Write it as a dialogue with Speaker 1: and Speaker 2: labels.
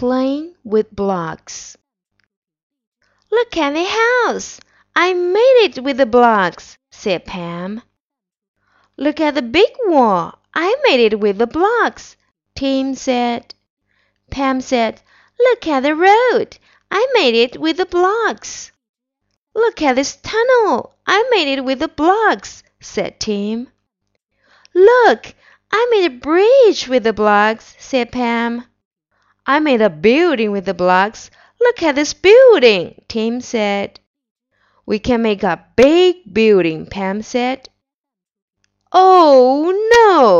Speaker 1: playing with blocks. Look at the house! I made it with the blocks, said Pam. Look at the big wall! I made it with the blocks, Tim said. Pam said, Look at the road! I made it with the blocks. Look at this tunnel! I made it with the blocks, said Tim. Look, I made a bridge with the blocks, said Pam. I made a building with the blocks. Look at this building, Tim said. We can make a big building, Pam said. Oh, no!